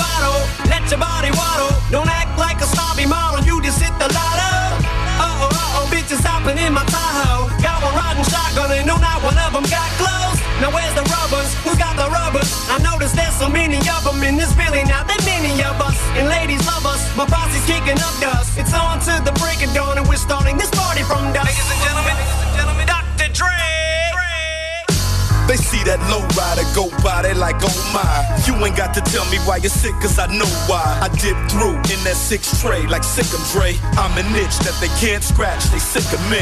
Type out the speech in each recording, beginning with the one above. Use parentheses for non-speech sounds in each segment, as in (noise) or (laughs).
bottle, let your body waddle. Don't act like a snobby model, you just hit the lotto. Uh oh, uh oh, bitches hopping in my Tahoe. Got one riding shotgun and no, not one of them got clothes. Now where's the rubbers? Who got the rubbers? I notice there's so many of them in this Billy. Now there many of us, and ladies love us. My posse's kicking up dust. It's on to the break of dawn, and we're starting this party from dusk. Ladies and gentlemen, ladies and gentlemen, Dr. Dre. They see that low rider go by, they like, oh my. You ain't got to tell me why you're sick, cause I know why. I dip through in that six tray like sick of Dre. I'm an itch that they can't scratch, they sick of me.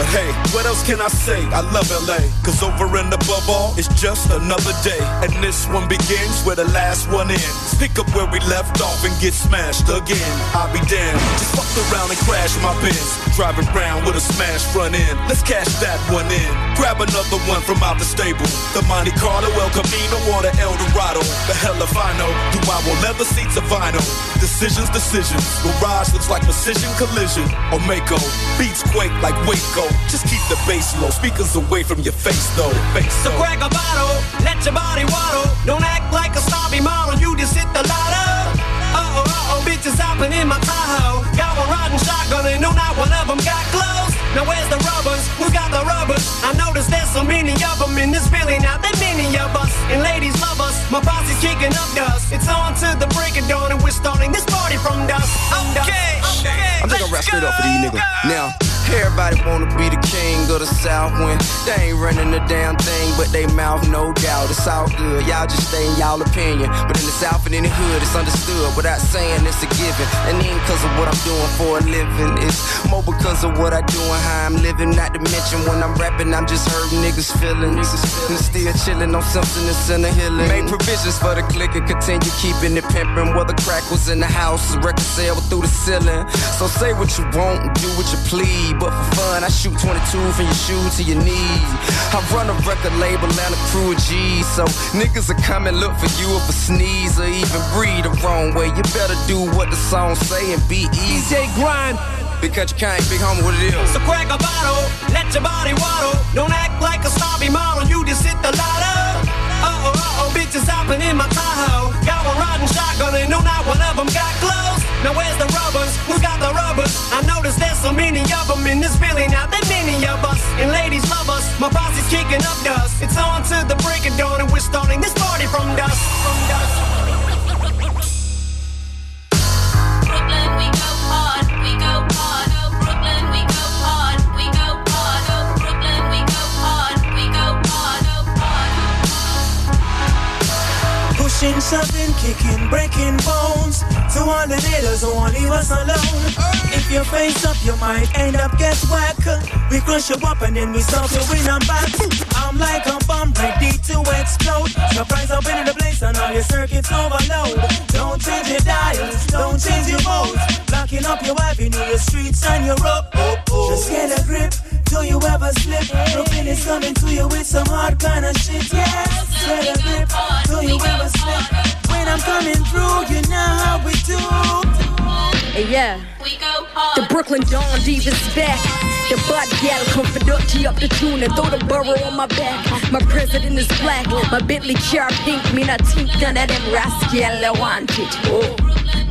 But hey, what else can I say? I love LA, cause over and above all, it's just another day. And this one begins where the last one ends. Pick up where we left off and get smashed again. I'll be damned. Just fuck around and crash my Benz. Driving around with a smashed front end. Let's cash that one in. Grab another one from out the stable. The Monte Carlo, El Camino, or the El Dorado. The hell if I know. Do I want leather seats or vinyl? Decisions, decisions. Garage looks like precision collision. Or Mako. Beats quake like Waco. Just keep the bass low. Speakers away from your face though. Face So crack a bottle, let your body waddle. Don't act like a snobby model, you just hit the lotto. Uh oh, uh oh, bitches hopping in my Tahoe. Got one riding shotgun and no, not one of them got clothes. Now where's the rubbers? Who got the rubbers? I notice there's so many of them in this Billy. Now there many of us, and ladies love us. My posse's kicking up dust. It's on to the break of dawn, and we're starting this party from dusk. Okay, okay, I'm just gonna rap straight off for these niggas. Now, everybody wanna be the king of the south when they ain't running the damn thing, but they mouth no doubt. It's all good. Y'all just stay in y'all opinion. But in the south and in the hood, it's understood without saying it's a given. And ain't cause of what I'm doing for a living. It's more because of what I do and how I'm living. Not to mention when I'm rapping, I'm just hurting niggas' feelings. And still chilling on something that's in the healing. Make provisions for the click and continue keeping it pimping. Whether crack was in the house, the record sale through the ceiling. So say what you want, do what you please. But for fun, I shoot 22 from your shoe to your knee. I run a record label and a crew of G's. So niggas are coming look for you if a sneeze or even breathe the wrong way. You better do what the song say and be easy. DJ Grind. Because you can't big homie, what it is. So crack a bottle, let your body waddle. Don't act like a snobby model, you just hit the lotto. Uh oh, uh oh, bitches hopping in my Tahoe. Got one riding shotgun and no, not one of them got clothes. Now where's the rubbers? Who got the rubbers? I noticed there's so many of them in this Billy. Now that many of us, and ladies love us. My boss is kicking up dust. It's on to the break of dawn, and we're starting this party from dusk. From dusk. Pushing, shoving, kicking, breaking bones. To all the haters who won't leave us alone. If you face up, you might end up get whack. We crush you up and then we stop you in a back. I'm like a bomb ready to explode. Surprise up in the place and all your circuits overload. Don't change your dials, don't change your modes. Blocking up your wife, avenue, your streets and your road. Just get a grip. Do you ever slip? Brooklyn is coming to you with some hard kind of shit, yes. Get. Yeah. We go hard. The Brooklyn Dawn Diva's back. The bud gal come for dirty up the tune and throw the burrow on my back. My president is black, my Bentley chair pink. Me not think none of them rascal I want it. Oh.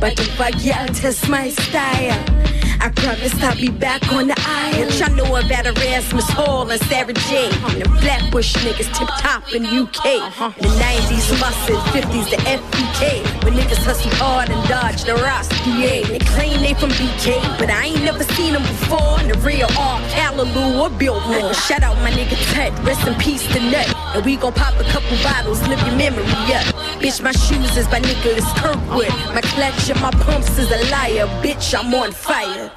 But if a gal test my style, I promise I'll be back on the island. Y'all know about Erasmus Hall and Sarah J. And the Flatbush niggas tip top in UK. Uh-huh. The 90s busted, 50s the FBK. When niggas hustle hard and dodge the Ross They claim they from BK, but I ain't never seen them before. In the real R, Callaloo or Billboard. Shout out my nigga Ted, rest in peace to Nut. And we gon' pop a couple bottles, live your memory up. Bitch, my shoes is by Nicholas Kirkwood. My clutch and my pumps is a liar. Bitch, I'm on fire.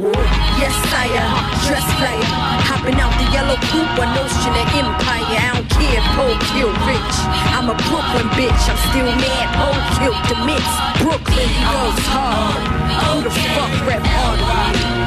Yes, sire, dress flyer. Hopping out the yellow coupe, one notion of empire. I don't care, Poe kill rich. I'm a Brooklyn bitch, I'm still mad. Poe killed the mix. Brooklyn goes hard. Who the fuck rap hard?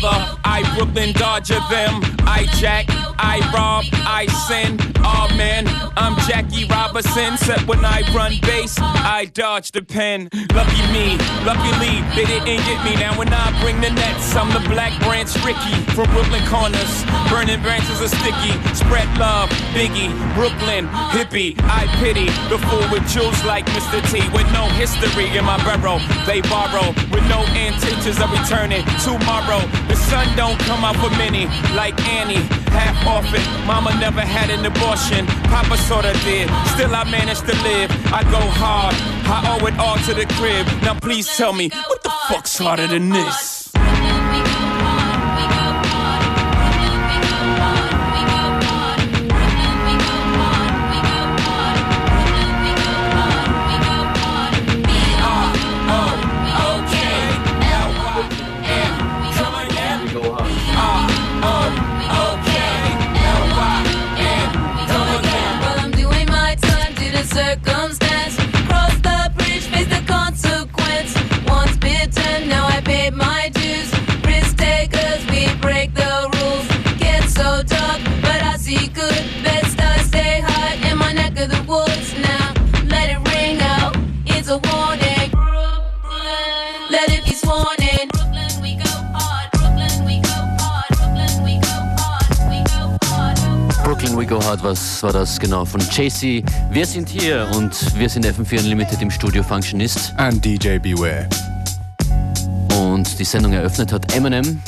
Father, I Brooklyn Dodger them. I jack, I rob, I sin. Oh man, I'm Jackie Robinson. Except when I run base, I dodge the pen. Lucky me, luckily they didn't get me. Now when I bring the nets, I'm the Black Branch Rickey from Brooklyn corners. Burning branches are sticky. Spread love, Biggie, Brooklyn, hippie. I pity the fool with jewels like Mr. T with no history in my barrel. They borrow with no intentions of returning tomorrow. The sun don't come out for many like Annie. Half orphan, mama never had an abortion. Papa sorta did. Still I managed to live. I go hard. I owe it all to the crib. Now please tell me what the fuck's harder than this? Go Hard, was war das genau von JC? Wir sind hier und wir sind FM4 Unlimited im Studio Functionist And DJ Beware. und die Sendung eröffnet hat Eminem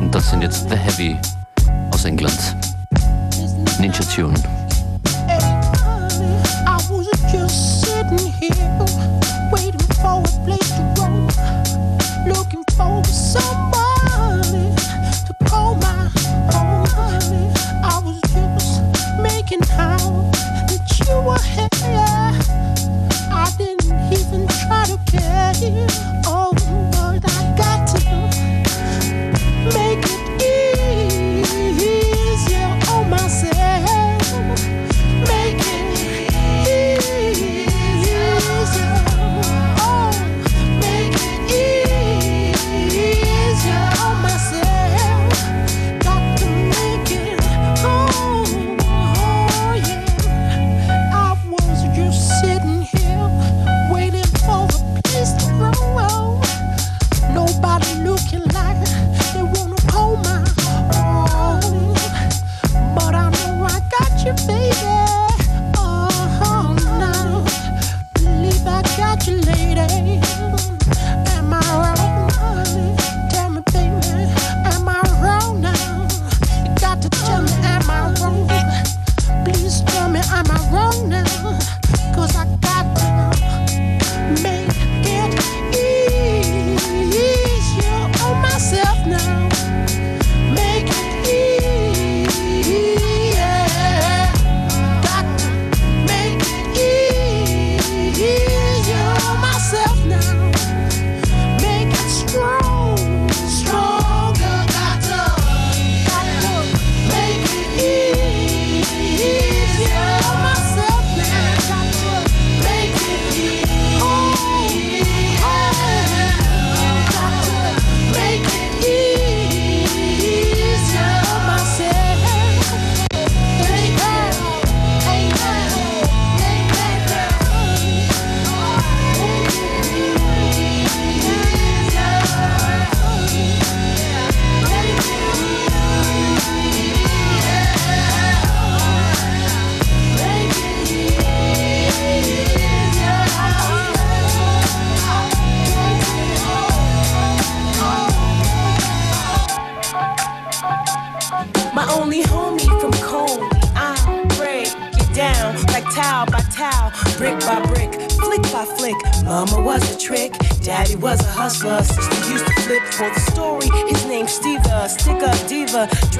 und das sind jetzt The Heavy aus England. Ninja Tune. I was just sitting here, waiting for a place to roam, looking for somebody to call my own.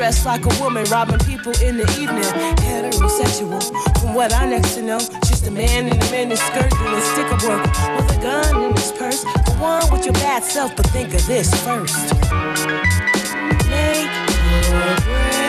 Dressed like a woman, robbing people in the evening. Heterosexual, from what I next to know, just a man in a mini skirt doing sticker work with a gun in his purse. Go on with your bad self, but think of this first. Make your bread,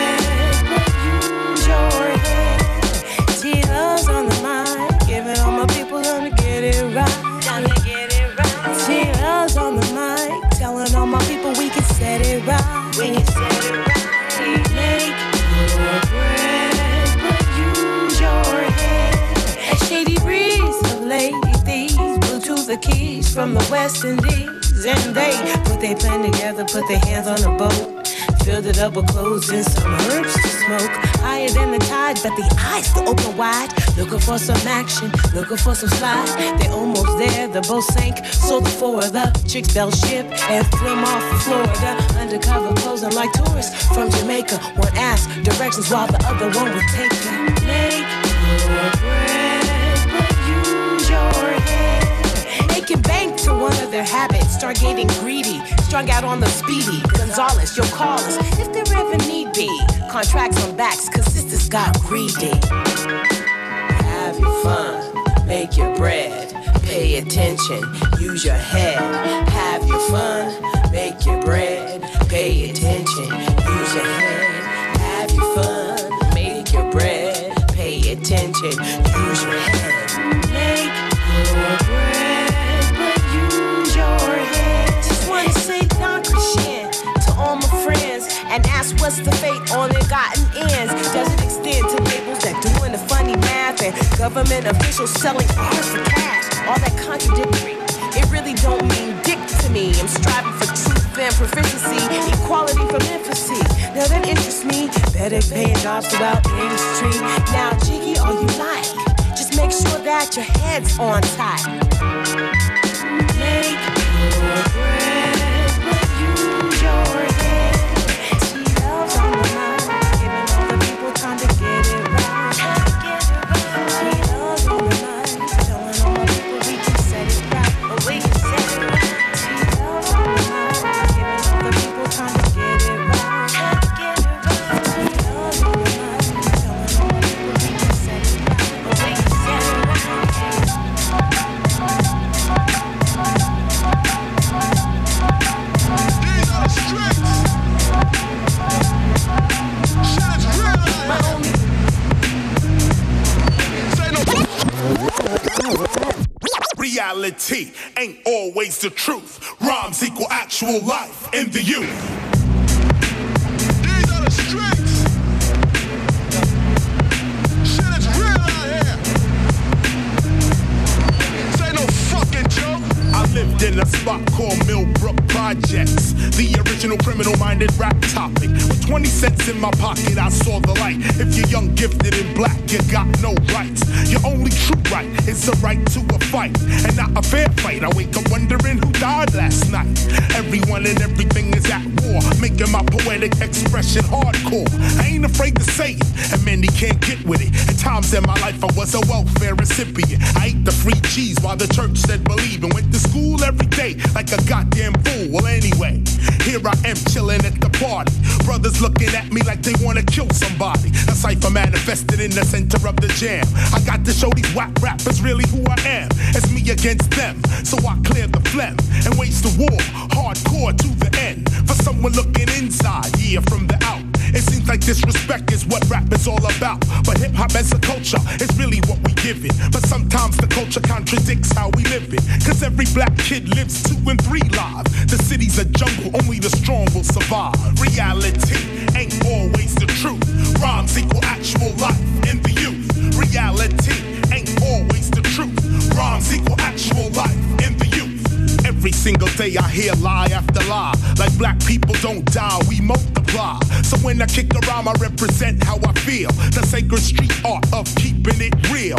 from the West Indies. And they put their plan together, put their hands on the boat. Filled it up with clothes and some herbs to smoke. Higher than the tide, but the eyes still open wide. Looking for some action, looking for some slide. They almost there, the boat sank. So the four of the chicks fell ship and swim off of Florida. Undercover posing like tourists from Jamaica. One asked directions while the other one would take them. Make your bread, getting greedy, strung out on the speedy. Gonzalez, you'll call us if there ever need be. Contracts on backs, cause sisters got greedy. Have your fun, make your bread, pay attention, use your head. Have your fun, make your bread, pay attention, what's the fate on their gotten ends. Does it extend to labels that doing the funny math and government officials selling art for cash? All that contradictory. It really don't mean dick to me. I'm striving for truth and proficiency, equality from infancy. Now that interests me. Better paying jobs throughout the industry. Now, Jiggy, all you like. Just make sure that your head's on tight. Make your Reality ain't always the truth. Rhymes equal actual life in the youth. Lived in a spot called Millbrook Projects, the original criminal-minded rap topic. With 20 cents in my pocket, I saw the light. If you're young, gifted, and black, you got no rights. Your only true right is the right to a fight, and not a fair fight. I wake up wondering who died last night. Everyone and everything is at war, making my poetic expression hardcore. I ain't afraid to say it, and many can't get with it. At times in my life, I was a welfare recipient. I ate the free cheese while the church said believe, and went to school every day like a goddamn fool. Well, anyway, here I am chilling at the party. Brothers looking at me like they wanna kill somebody. A cipher manifested in the center of the jam. I got to show these whack rappers really who I am. It's me against them, so I clear the phlegm and wage the war hardcore to the end. For someone looking inside, yeah, from the out. It seems like disrespect is what rap is all about. But hip hop as a culture is really what we give it. But sometimes the culture contradicts how we live it. Cause every black kid lives two and three lives. The city's a jungle, only the strong will survive. Reality ain't always the truth. Rhymes equal actual life in the youth. Reality ain't always the truth. Rhymes equal actual life in the youth. Every single day I hear lie after lie. Like black people don't die, we multiply. So when I kick a rhyme, I represent how I feel. The sacred street art of keeping it real.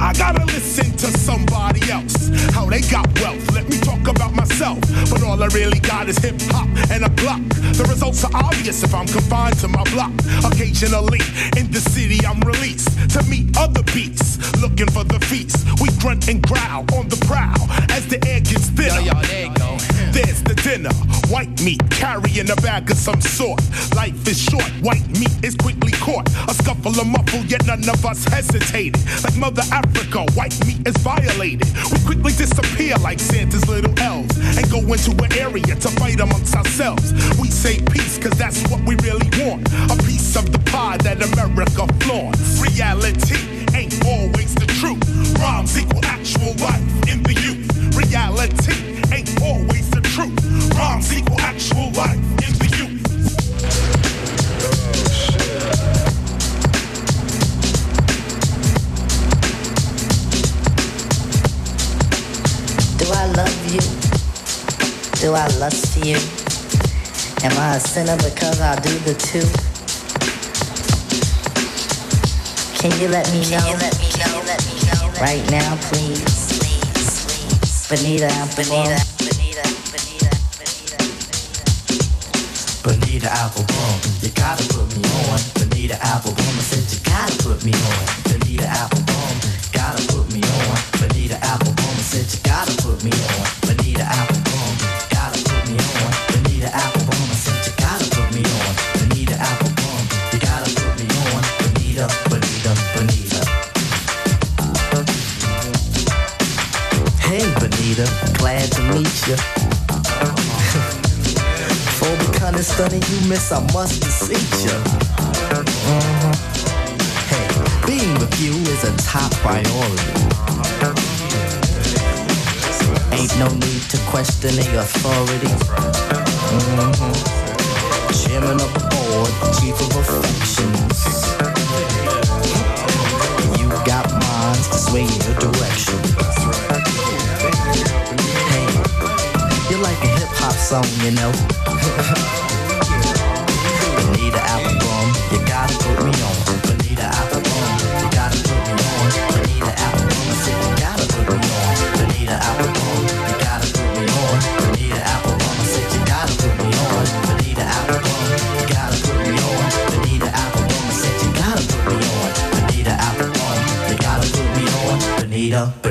I gotta listen to somebody else? How they got wealth? Let me talk about myself. But all I really got is hip hop and a block. The results are obvious if I'm confined to my block. Occasionally in the city, I'm released to meet other beats, looking for the feast. We grunt and growl on the prowl as the air gets thinner. Yo, yo, there you go. There's the dinner. White meat carrying a bag of some sort. Life is short. White meat is quickly caught. A scuffle, a muffle, yet none of us hesitated. Like Mother Africa, white meat is violated. We quickly disappear like Santa's little elves and go into an area to fight amongst ourselves. We say peace, cause that's what we really want. A piece of the pie that America flaunts. Reality ain't always the truth. Rhymes equal actual life in the youth. Reality ain't always the truth. Rhymes equal actual life in the youth. I love you? Do I lust you? Am I a sinner because I do the two? Can you let me know? Right now, please. Bonita, Bonita. Bonita Applebum, you gotta put me on. Bonita Applebum, I said you gotta put me on. Bonita Applebum, You gotta put me on. Bonita Applebum, gotta put me on. Bonita Applebum, I said you gotta put me on. Bonita Applebum, you gotta put me on. Bonita, Bonita, Bonita. Hey Bonita, glad to meet you. (laughs) For becoming stunning, you miss, I must beseech you. Mhm. Hey, being with you is a top priority. Ain't no need to question the authority. Mhm. Chairman of the board, chief of affections. You got minds to sway your direction. Hey, you're like a hip hop song, you know. (laughs) Bonita Applebum, you gotta put me on.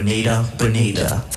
Bonita, Bonita,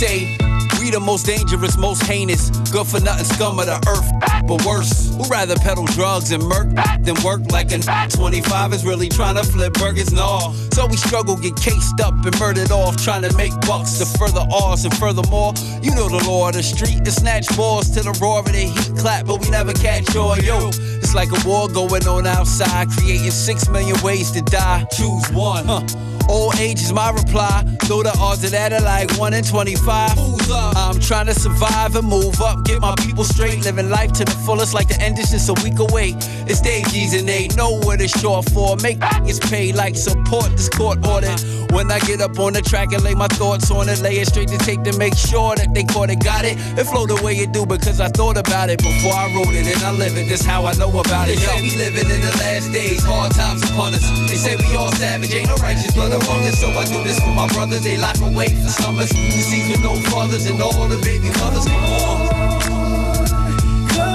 say we the most dangerous, most heinous, good for nothing scum of the earth. But worse, who rather peddle drugs and murk than work like an 25 is really trying to flip burgers? No. So we struggle, get cased up and murdered off, trying to make bucks to further ours. And furthermore, you know the law of the street to snatch balls to the roar of the heat clap, but we never catch on. Yo, it's like a war going on outside, creating six million ways to die. Choose one. Huh. Old age is my reply. Though the odds of that are like 1 in 25. I'm trying to survive and move up. Get my people straight. Living life to the fullest like the end is just a week away. It's day G's and they know what it's short for. Make it's pay like support this court order. When I get up on the track and lay my thoughts on it, lay it straight to tape to make sure that they caught it, got it. It flow the way it do because I thought about it before I wrote it and I live it. That's how I know about it. Yo, we living in the last days, hard times upon us. They say we all savage, ain't no righteous blood among us. So I do this for my brothers, they lock away for summers. Deceased with no fathers and all the baby mothers. Come on.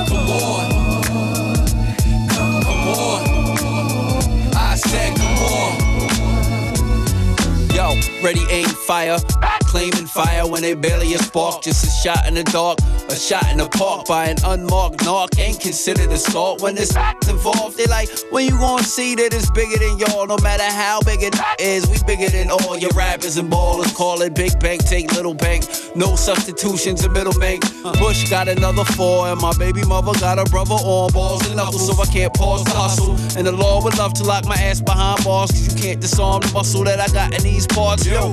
Come on. Come on. I said, come on. Yo, ready, aim, fire. Claiming fire when they barely a spark. Just a shot in the dark. A shot in the park by an unmarked narc ain't considered assault when it's involved. They like, when you gonna see that it's bigger than y'all, no matter how big it is, we bigger than all your rappers and ballers. Call it big bank, take little bank. No substitutions in middle bank. Bush got another four, and my baby mother got a brother on balls and knuckles, so I can't pause the hustle. And the law would love to lock my ass behind bars, cause you can't disarm the muscle that I got in these parts, yo.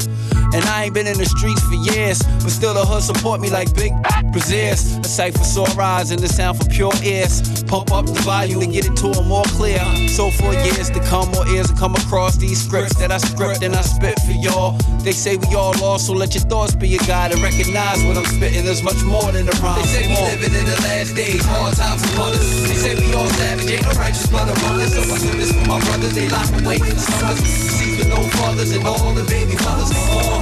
And I ain't been in the streets for years, but still the hood support me like big braziers. A sight for sore eyes and the sound for pure ears. Pump up the volume to get it to them more clear. So for years to come, more ears to come across these scripts that I script and I spit for y'all. They say we all lost, so let your thoughts be your guide and recognize what I'm spitting. There's much more than the rhyme. They say we living in the last days, hard times upon us. They say we all savage, ain't no righteous blood among us. So I do this for my brothers, they lock away in the summers. See with no fathers and all the baby mothers. For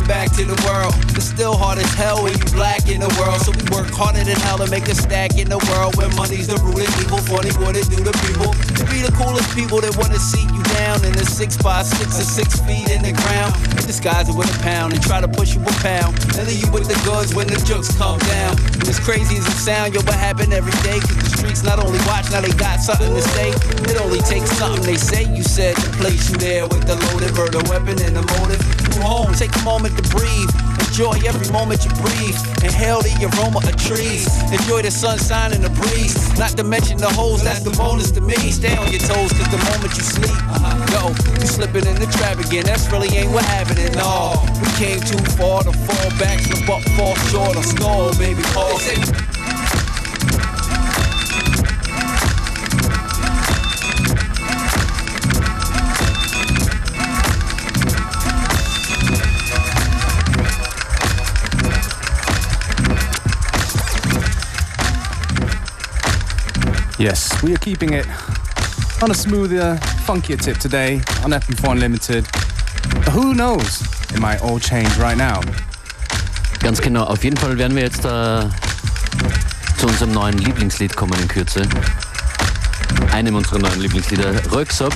back to the world. It's still hard as hell when you black in the world. So we work harder than hell to make a stack in the world where money's the root of evil. Funny what it do to people. To be the coolest people that wanna see you down in a six by six or six feet in the ground. Disguise it with a pound and try to push you a pound. And leave you with the goods when the jokes come down. As crazy as it sound, yo, what happen every day? Cause the streets not only watch, now they got something to say. It only takes something they say. You said to place you there with the loaded murder weapon and the motive. Home, take a moment to breathe. Enjoy every moment you breathe. Inhale the aroma of trees. Enjoy the sunshine and the breeze. Not to mention the holes, that's the bonus to me. Stay on your toes, cause the moment you sleep, uh-huh. yo, you slipping in the trap again. That's really ain't what happened at all. We came too far to fall back, slip up, fall short, or stall, baby. Paul. Yes, we are keeping it on a smoother, funkier tip today on FM4 Unlimited. But who knows? It might all change right now. Ganz genau. Auf jeden Fall werden wir jetzt äh, zu unserem neuen Lieblingslied kommen in Kürze. Einem unserer neuen Lieblingslieder, Röyksopp.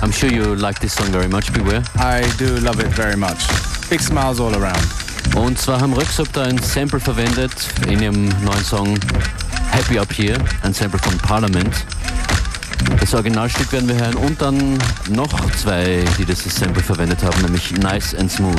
I'm sure you like this song very much, Beware. I do love it very much. Big smiles all around. Und zwar haben Röyksopp da ein Sample verwendet in ihrem neuen Song Happy Up Here, ein Sample von Parliament. Das Originalstück werden wir hören und dann noch zwei, die das Sample verwendet haben, nämlich Nice and Smooth.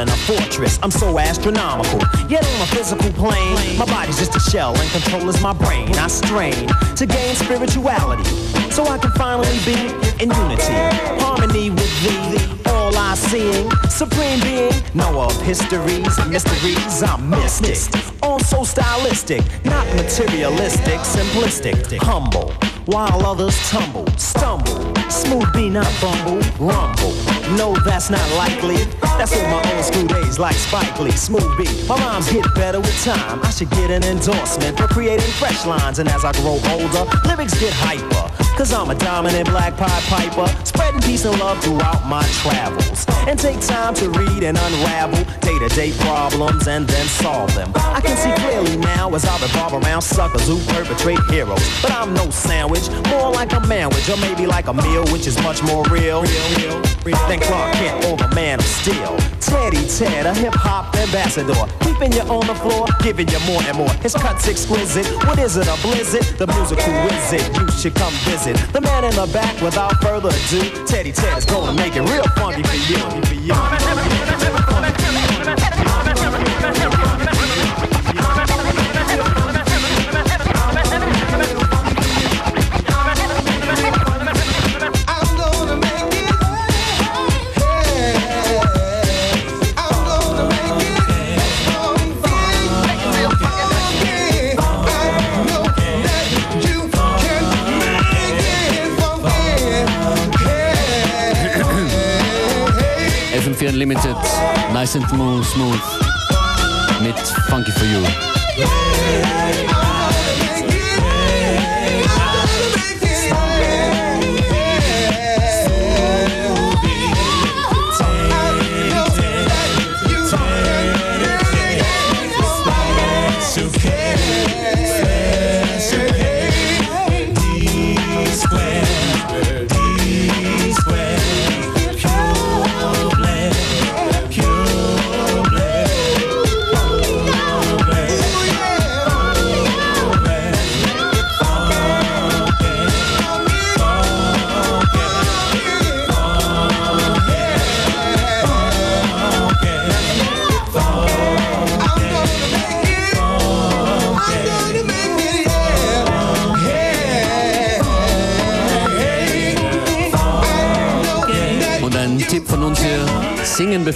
In a fortress. I'm so astronomical. Yet on a physical plane, my body's just a shell and control is my brain. I strain to gain spirituality so I can finally be in unity, harmony with thee. All I seeing, supreme being, know of histories mysteries. I'm mystic, also stylistic, not materialistic, simplistic, humble. While others tumble, stumble, Smooth B not bumble, rumble. No, that's not likely. That's in my old school days, like Spike Lee, Smooth B. My rhymes get better with time. I should get an endorsement for creating fresh lines. And as I grow older, lyrics get hyper. Cause I'm a dominant black pie piper, spreading peace and love throughout my travels. And take time to read and unravel day to day problems and then solve them. I can see clearly now as I revolve around suckers who perpetrate heroes. But I'm no sandwich, more like a manwich, or maybe like a meal, which is much more real. real, real than Clark Kent or the man of steel. Teddy Ted, a hip hop ambassador, keeping you on the floor, giving you more and more. His cuts exquisite. What is it, a blizzard? The musical wizard, you should come visit. The man in the back, without further ado, Teddy Ted is gonna make it real funky for you. For you. Nice and smooth, mit Funky for You.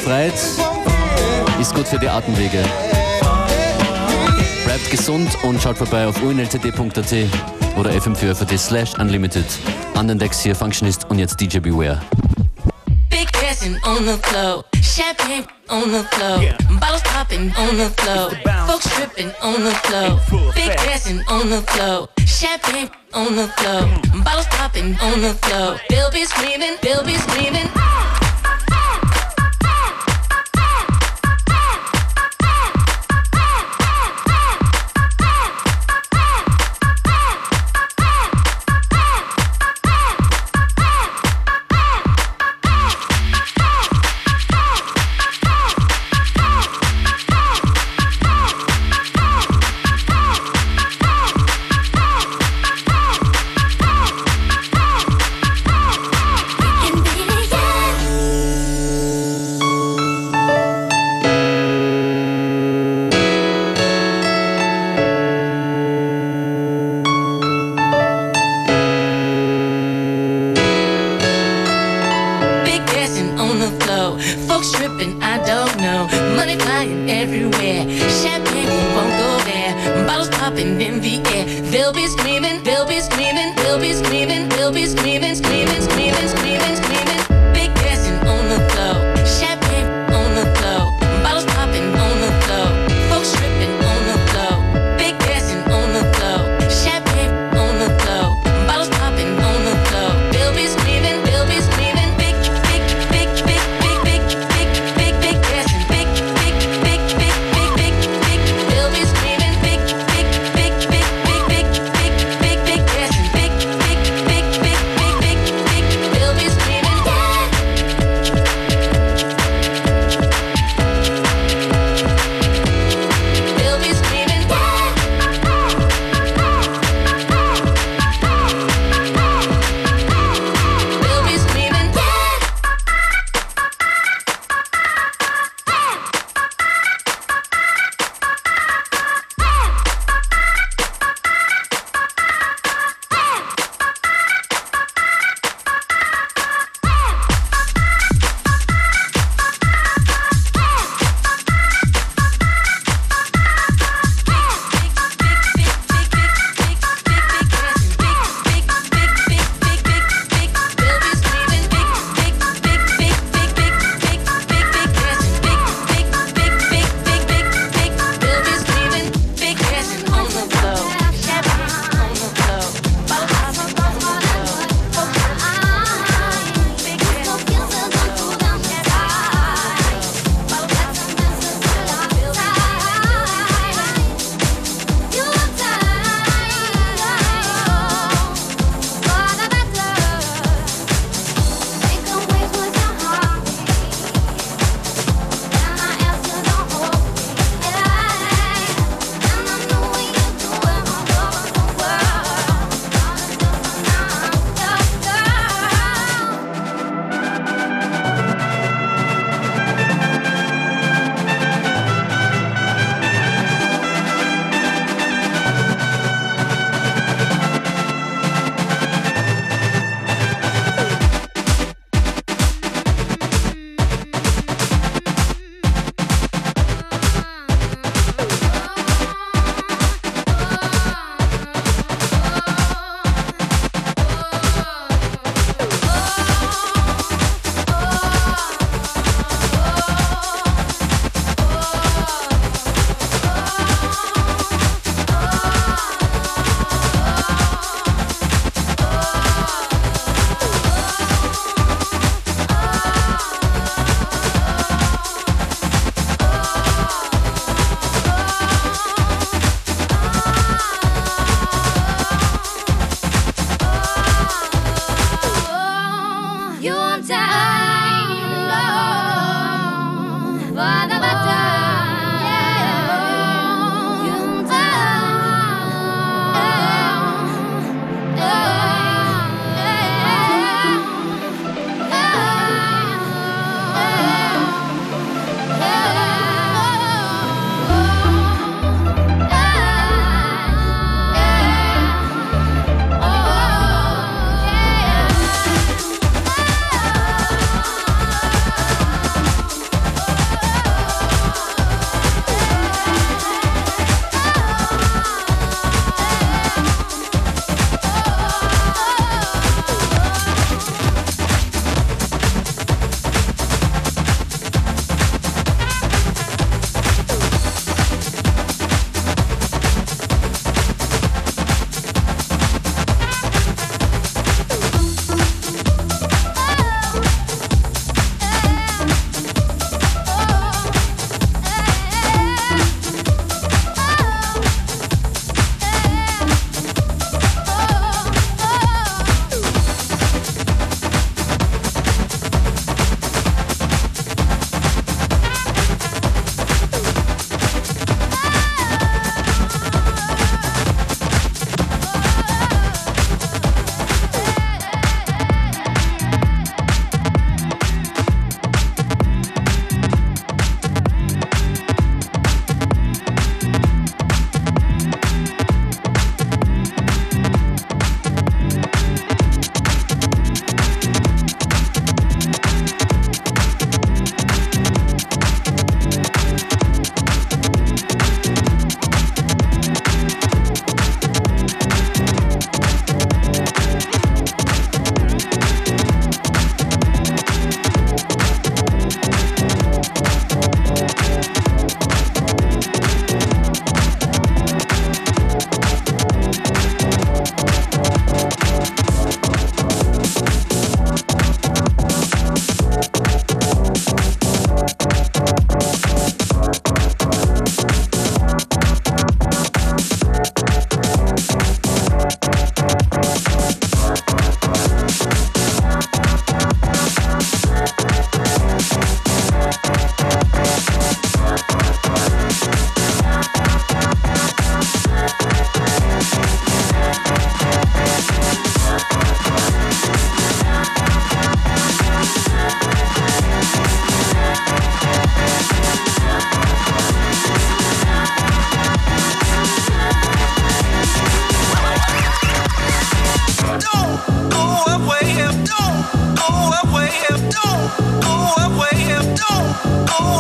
Befreit ist gut für die Atemwege. Bleibt gesund und schaut vorbei auf unltd.at oder fm4 slash unlimited. An den Decks hier Functionist und jetzt DJ Beware. Big dancing on the floor, champagne on the floor, bottles popping on the floor, folks tripping on the floor. Big dancing on the floor, champagne on the floor, bottles popping on the floor. They'll be screaming, they'll be screaming.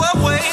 Go away.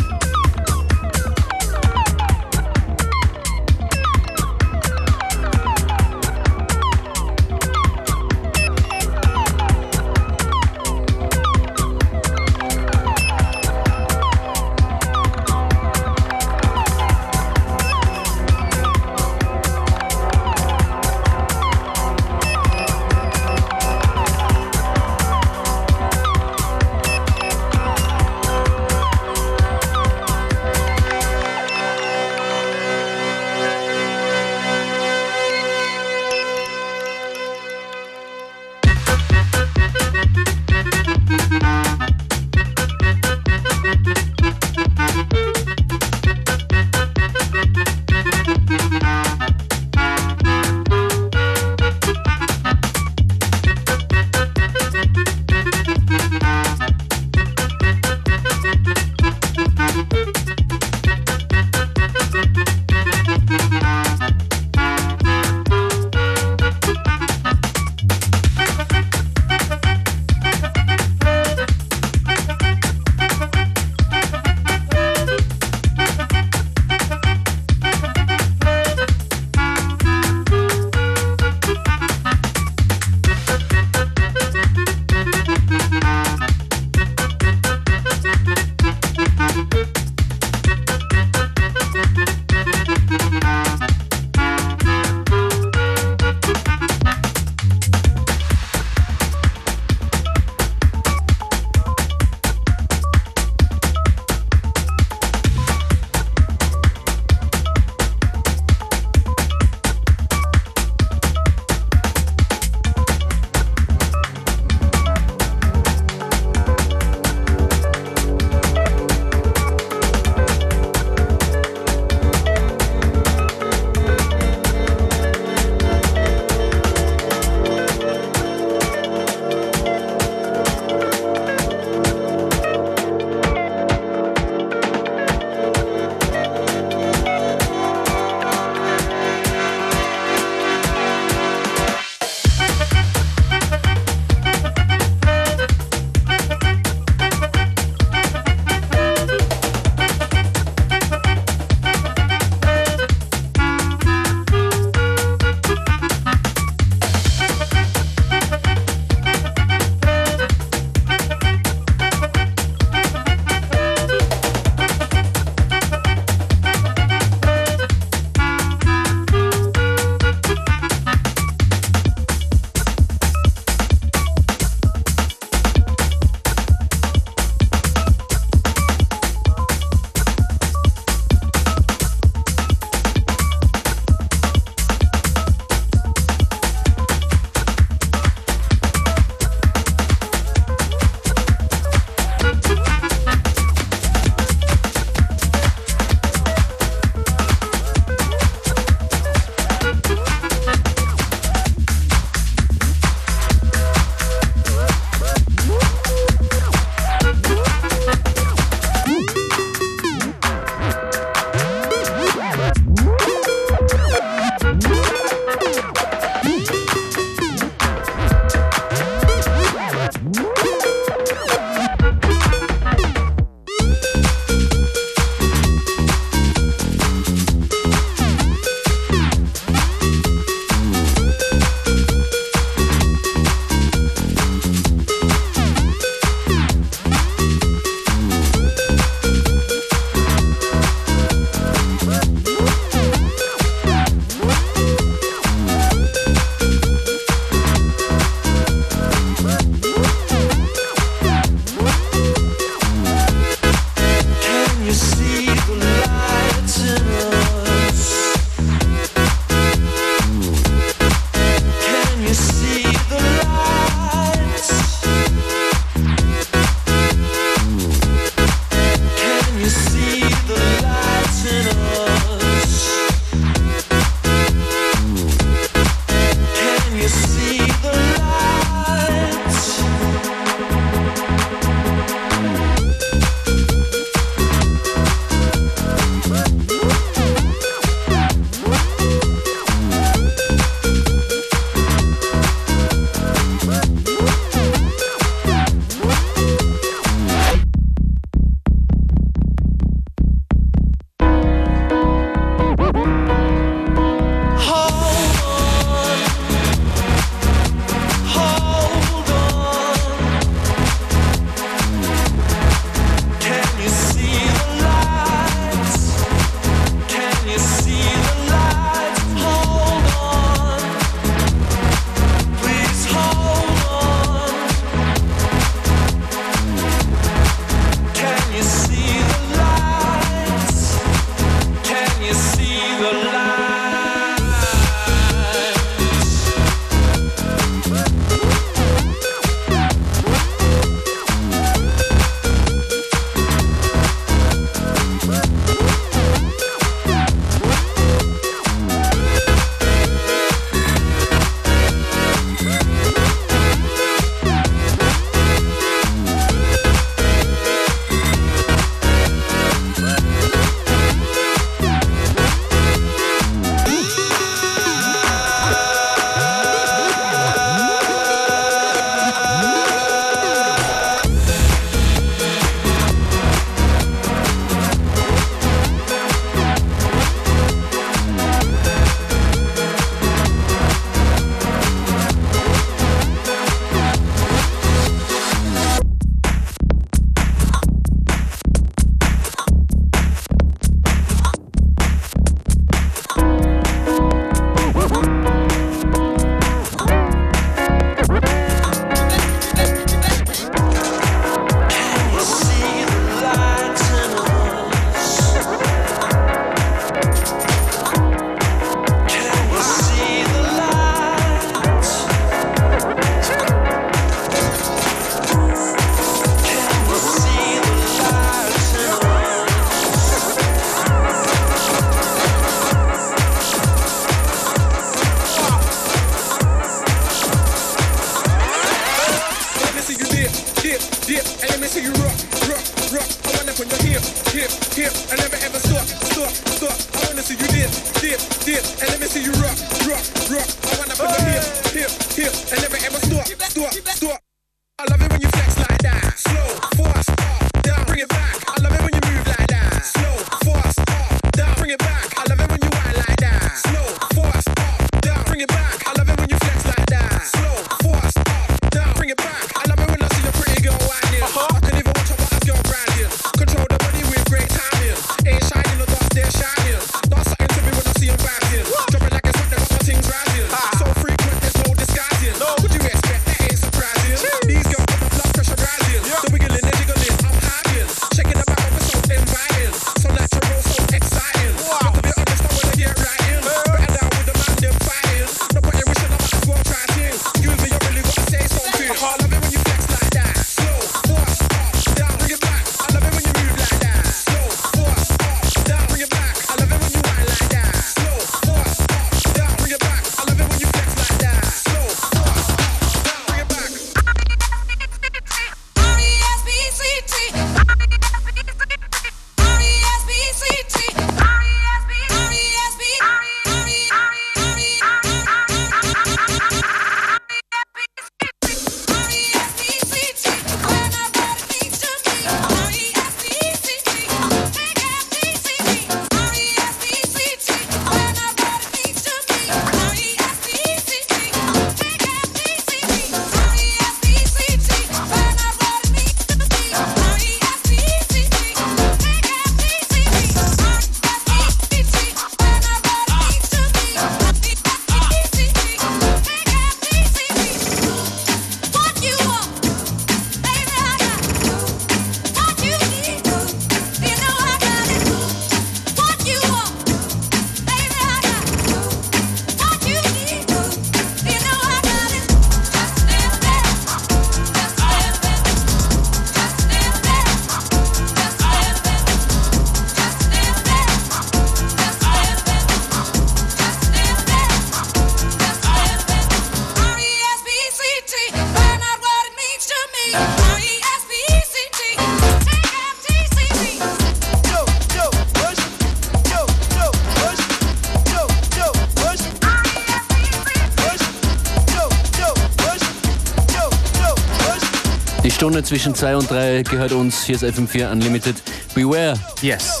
Stunde zwischen 2 und 3 gehört uns. Hier ist FM4 Unlimited. Beware. Yes.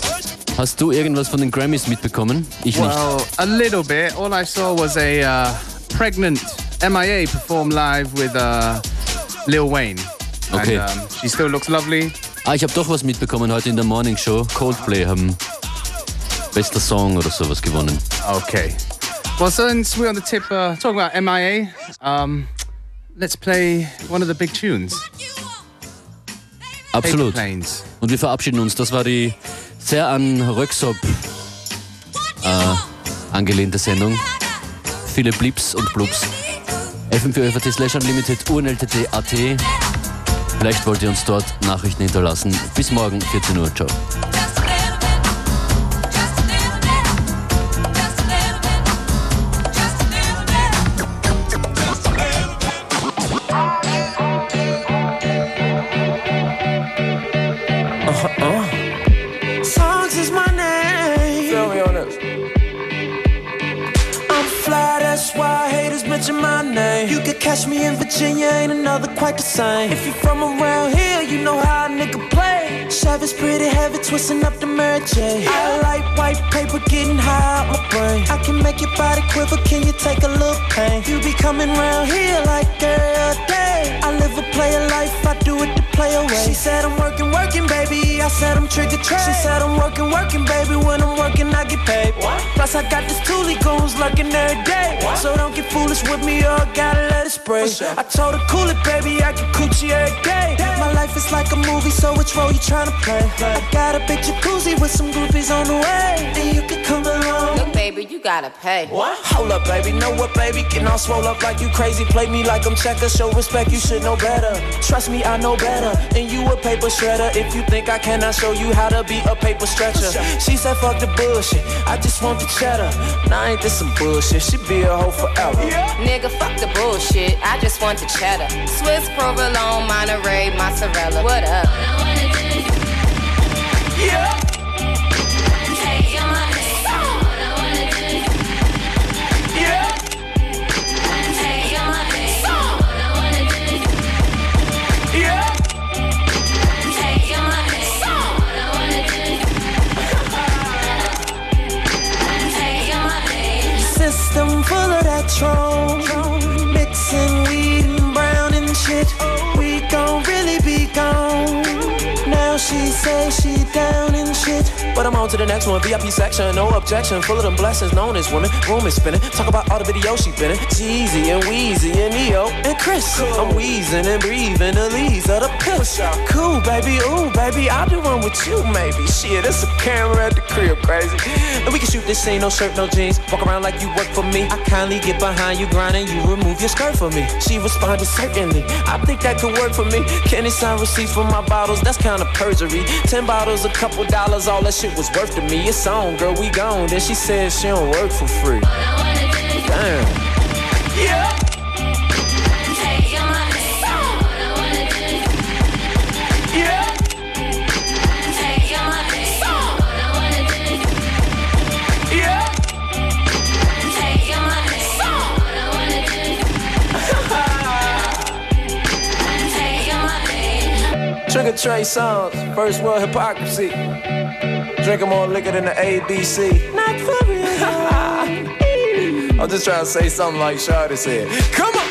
Hast du irgendwas von den Grammys mitbekommen? Ich nicht. Well, a little bit. All I saw was a uh, pregnant MIA perform live with uh, Lil Wayne. Okay. And, um, she still looks lovely. Ah, ich habe doch was mitbekommen heute in der Morning Show. Coldplay haben bester Song oder sowas gewonnen. Okay. Well, since we're on the tip uh, talking about MIA, um, let's play one of the big tunes. Absolut. Und wir verabschieden uns. Das war die sehr an Röksop äh, angelehnte Sendung. Viele Blips und Blubs. FM4 slash unlimited unltt.at. Vielleicht wollt ihr uns dort Nachrichten hinterlassen. Bis morgen, 14 Uhr. Ciao. Virginia, ain't another quite the same. If you from around here, you know how a nigga play. Chevy's pretty heavy, twisting up the Mary. I like white paper, getting high out my brain. I can make your body quiver, can you take a little pain? You be coming round here like every day. I live a player life, I do it the play away. She said I'm working. I said I'm trigger trade. She said I'm working, working, baby. When I'm working, I get paid. Plus I got this Thule goons lurking every day. So don't get foolish with me or I gotta let it spray. I told her cool it, baby. I get coochie every day. My life is like a movie, so which role you tryna play? I got a big jacuzzi with some groupies on the way, and you can come along. Look, baby, you gotta pay. What? Hold up, baby. Know what, baby? Getting all swole up like you crazy. Play me like I'm checker. Show respect, you should know better. Trust me, I know better. And you a paper shredder. If you think I cannot show you how to be a paper stretcher. She said, fuck the bullshit. I just want the cheddar. Now ain't this some bullshit? She be a hoe forever. Nigga, fuck the bullshit. I just want the cheddar. Swiss provolone, Monterey, mozzarella. What up? She say down and shit. But I'm on to the next one. VIP section, no objection. Full of them blessings known as women. Room is spinning. Talk about all the videos she been in. Jeezy and Weezy and Ne-Yo and Chris. I'm wheezing and breathing the leaves of the piss. Cool, baby. Ooh, baby. I'll do one with you, maybe. Shit, it's a camera at the crib, crazy. And we can shoot this ain't no shirt, no jeans. Walk around like you work for me. I kindly get behind you, grinding. You remove your skirt for me. She responded, certainly. I think that could work for me. Can you sign receipts for my bottles? That's kind of perjury. Ten bottles, a couple dollars, all that shit was worth to me. It's on, girl, we gone. Then she said she don't work for free. Damn. Yeah. Trey Songz, first world hypocrisy. Drinking more liquor than the ABC. Not for real. (laughs) I'm just trying to say something like Shawty said. Come on!